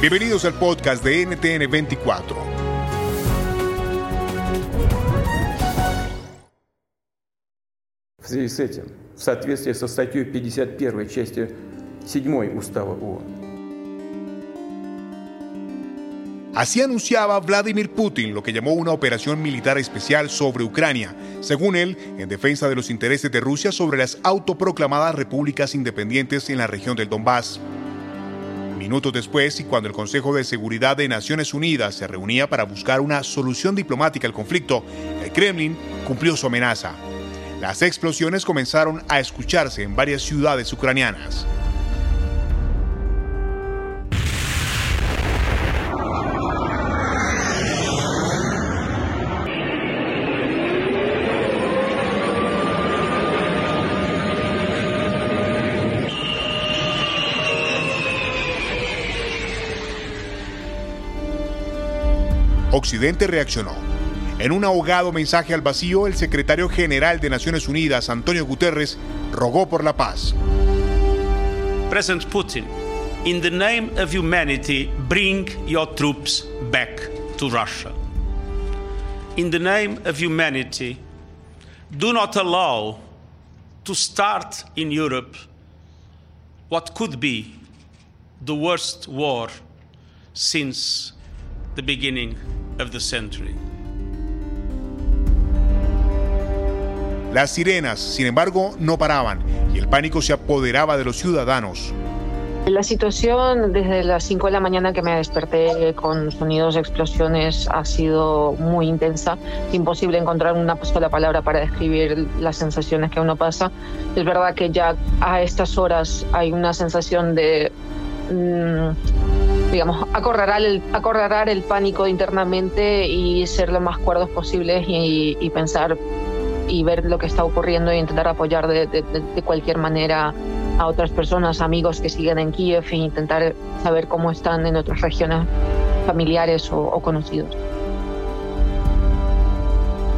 Bienvenidos al podcast de NTN 24. В связи с этим, в соответствии со статьей 51 части 7 Устава ООН, Así anunciaba Vladimir Putin lo que llamó una operación militar especial sobre Ucrania, según él, en defensa de los intereses de Rusia sobre las autoproclamadas repúblicas independientes en la región del Donbass. Minutos después, y cuando el Consejo de Seguridad de Naciones Unidas se reunía para buscar una solución diplomática al conflicto, el Kremlin cumplió su amenaza. Las explosiones comenzaron a escucharse en varias ciudades ucranianas. Occidente reaccionó. En un ahogado mensaje al vacío, el secretario general de Naciones Unidas, Antonio Guterres, rogó por la paz. President Putin, in the name of humanity, bring your troops back to Russia. In the name of humanity, do not allow to start in Europe what could be the worst war since the beginning of the century. Las sirenas, sin embargo, no paraban y el pánico se apoderaba de los ciudadanos. La situación desde las 5 de la mañana que me desperté con sonidos de explosiones ha sido muy intensa. Es imposible encontrar una sola palabra para describir las sensaciones que uno pasa. Es verdad que ya a estas horas hay una sensación de, mm, digamos, acorralar el, acorralar el pánico internamente y ser lo más cuerdos posibles y, y, pensar y ver lo que está ocurriendo y intentar apoyar de, de, de, cualquier manera a otras personas, amigos que siguen en Kiev e intentar saber cómo están en otras regiones familiares o, o conocidos.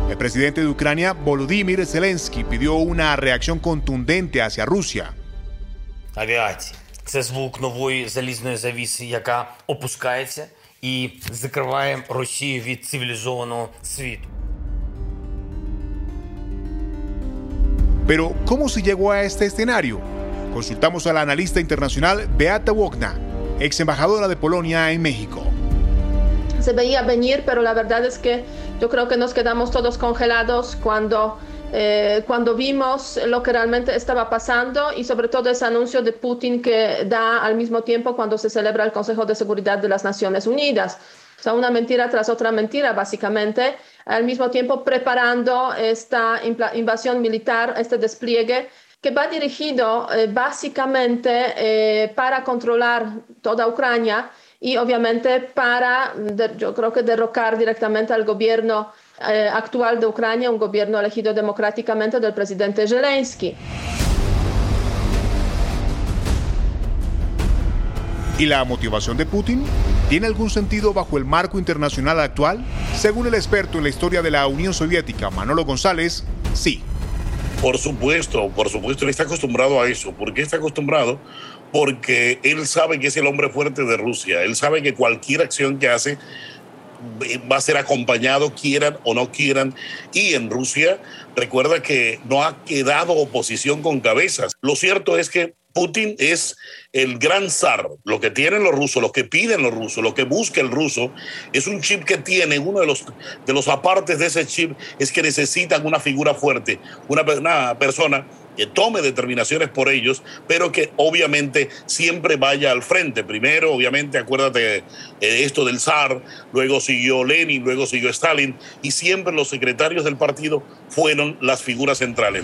El presidente de Ucrania, Volodymyr Zelensky, pidió una reacción contundente hacia Rusia. Aviación це звук нової залізної завіси, яка опускається і закриває Росію від цивілізованого світу. Pero, ¿cómo se llegó a este escenario? Consultamos a la analista internacional Beata Wogna, ex embajadora de Polonia en México. Se veía venir, pero la verdad es que yo creo que nos quedamos todos congelados cuando, eh, cuando vimos lo que realmente estaba pasando y sobre todo ese anuncio de Putin que da al mismo tiempo cuando se celebra el Consejo de Seguridad de las Naciones Unidas. O sea, una mentira tras otra mentira, básicamente, al mismo tiempo preparando esta invasión militar, este despliegue que va dirigido eh, básicamente eh, para controlar toda Ucrania y obviamente para, de, yo creo que derrocar directamente al gobierno eh, actual de Ucrania, un gobierno elegido democráticamente del presidente Zelensky. ¿Y la motivación de Putin? ¿Tiene algún sentido bajo el marco internacional actual? Según el experto en la historia de la Unión Soviética, Manolo González, sí. Por supuesto, por supuesto, él está acostumbrado a eso. ¿Por qué está acostumbrado? Porque él sabe que es el hombre fuerte de Rusia. Él sabe que cualquier acción que hace va a ser acompañado, quieran o no quieran. Y en Rusia, recuerda que no ha quedado oposición con cabezas. Lo cierto es que Putin es el gran zar. Lo que tienen los rusos, lo que piden los rusos, lo que busca el ruso, es un chip que tiene. Uno de los, de los apartes de ese chip es que necesitan una figura fuerte, una, persona que tome determinaciones por ellos, pero que obviamente siempre vaya al frente. Primero, obviamente, acuérdate de esto del zar, luego siguió Lenin, luego siguió Stalin, y siempre los secretarios del partido fueron las figuras centrales.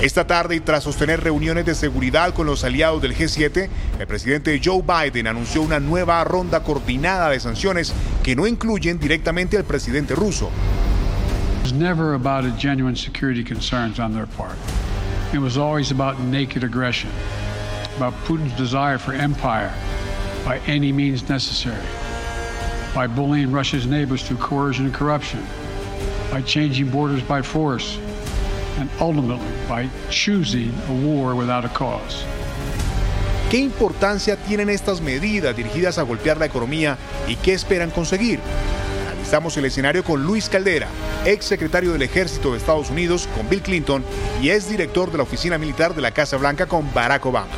Esta tarde, y tras sostener reuniones de seguridad con los aliados del G7, el presidente Joe Biden anunció una nueva ronda coordinada de sanciones que no incluyen directamente al presidente ruso. It was never about genuine security concerns on their part. It was always about naked aggression, about Putin's desire for empire by any means necessary, by bullying Russia's neighbors through coercion and corruption, by changing borders by force, and ultimately by choosing a war without a cause. ¿Qué importancia tienen estas medidas dirigidas a golpear la economía y qué esperan conseguir? Analizamos el escenario con Luis Caldera, ex secretario del Ejército de Estados Unidos con Bill Clinton y ex director de la Oficina Militar de la Casa Blanca con Barack Obama.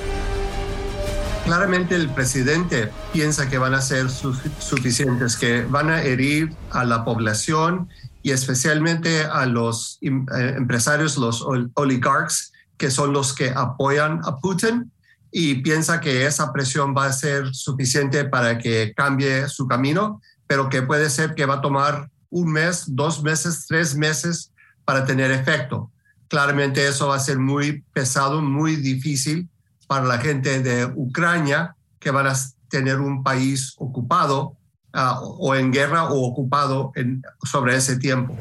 Claramente el presidente piensa que van a ser suficientes, que van a herir a la población y especialmente a los eh, empresarios, los oligarcas, que son los que apoyan a Putin y piensa que esa presión va a ser suficiente para que cambie su camino, pero que puede ser que va a tomar un mes, dos meses, tres meses para tener efecto. Claramente eso va a ser muy pesado, muy difícil para la gente de Ucrania, que van a tener un país ocupado uh, o en guerra o ocupado en, sobre ese tiempo.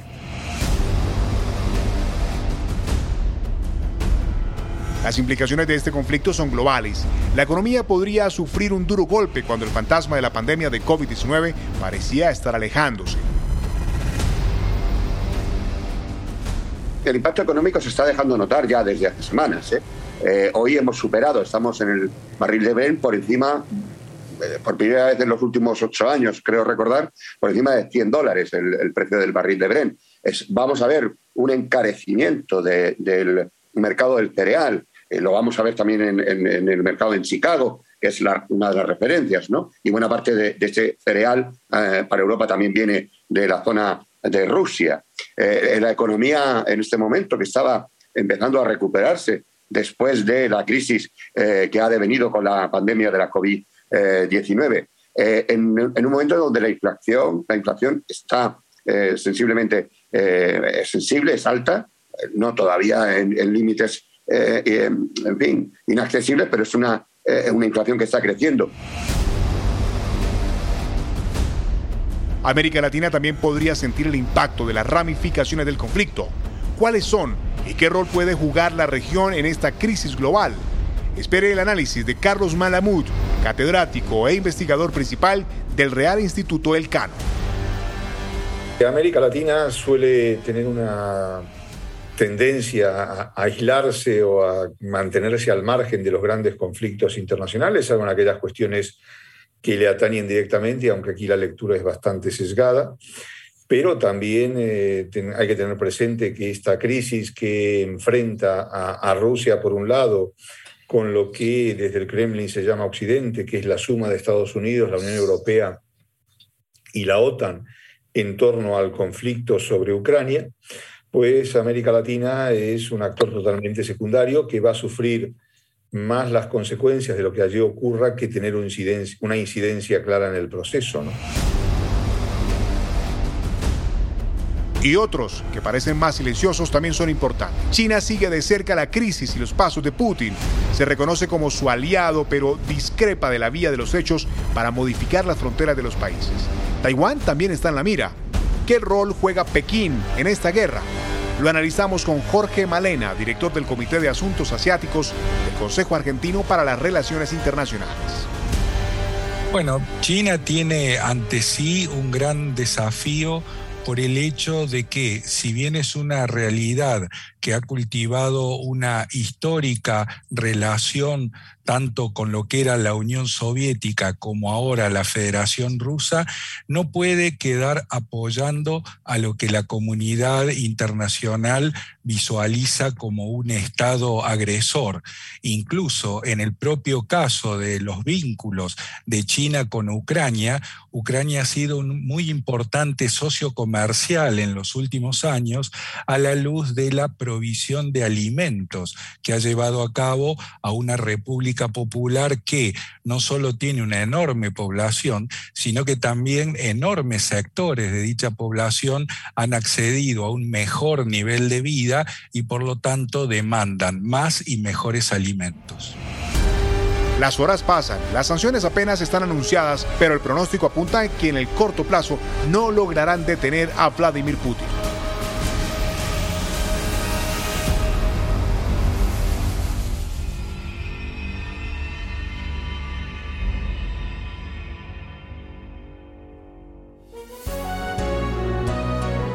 Las implicaciones de este conflicto son globales. La economía podría sufrir un duro golpe cuando el fantasma de la pandemia de COVID-19 parecía estar alejándose. El impacto económico se está dejando notar ya desde hace semanas. ¿eh? Eh, hoy hemos superado, estamos en el barril de Brent por encima por primera vez en los últimos ocho años, creo recordar, por encima de 100 dólares el, precio del barril de Brent. Es, vamos a ver un encarecimiento del mercado del cereal, eh, lo vamos a ver también en, el mercado en Chicago, que es una de las referencias, ¿no? Y buena parte de, este cereal eh, para Europa también viene de la zona de Rusia. la economía en este momento que estaba empezando a recuperarse después de la crisis que ha devenido con la pandemia de la COVID 19. Eh, en, un momento donde la inflación, la inflación está eh, sensiblemente eh, sensible, es alta, no todavía en, límites, en fin, inaccesibles, pero es una, una inflación que está creciendo. América Latina también podría sentir el impacto de las ramificaciones del conflicto. ¿Cuáles son y qué rol puede jugar la región en esta crisis global? Espere el análisis de Carlos Malamud, catedrático e investigador principal del Real Instituto Elcano. América Latina suele tener una tendencia a aislarse o a mantenerse al margen de los grandes conflictos internacionales, salvo en aquellas cuestiones que le atañen directamente, aunque aquí la lectura es bastante sesgada. Pero también eh, hay que tener presente que esta crisis que enfrenta a Rusia, por un lado, con lo que desde el Kremlin se llama Occidente, que es la suma de Estados Unidos, la Unión Europea y la OTAN en torno al conflicto sobre Ucrania, pues América Latina es un actor totalmente secundario que va a sufrir más las consecuencias de lo que allí ocurra que tener una incidencia clara en el proceso. ¿no? Y otros que parecen más silenciosos también son importantes. China sigue de cerca la crisis y los pasos de Putin. Se reconoce como su aliado, pero discrepa de la vía de los hechos para modificar las fronteras de los países. Taiwán también está en la mira. ¿Qué rol juega Pekín en esta guerra? Lo analizamos con Jorge Malena, director del Comité de Asuntos Asiáticos del Consejo Argentino para las Relaciones Internacionales. Bueno, China tiene ante sí un gran desafío por el hecho de que, si bien es una realidad que ha cultivado una histórica relación tanto con lo que era la Unión Soviética como ahora la Federación Rusa, no puede quedar apoyando a lo que la comunidad internacional visualiza como un Estado agresor. Incluso en el propio caso de los vínculos de China con Ucrania, Ucrania ha sido un muy importante socio comercial en los últimos años a la luz de la provisión de alimentos que ha llevado a cabo a una república popular que no solo tiene una enorme población, sino que también enormes sectores de dicha población han accedido a un mejor nivel de vida y por lo tanto demandan más y mejores alimentos. Las horas pasan, las sanciones apenas están anunciadas, pero el pronóstico apunta en que en el corto plazo no lograrán detener a Vladimir Putin.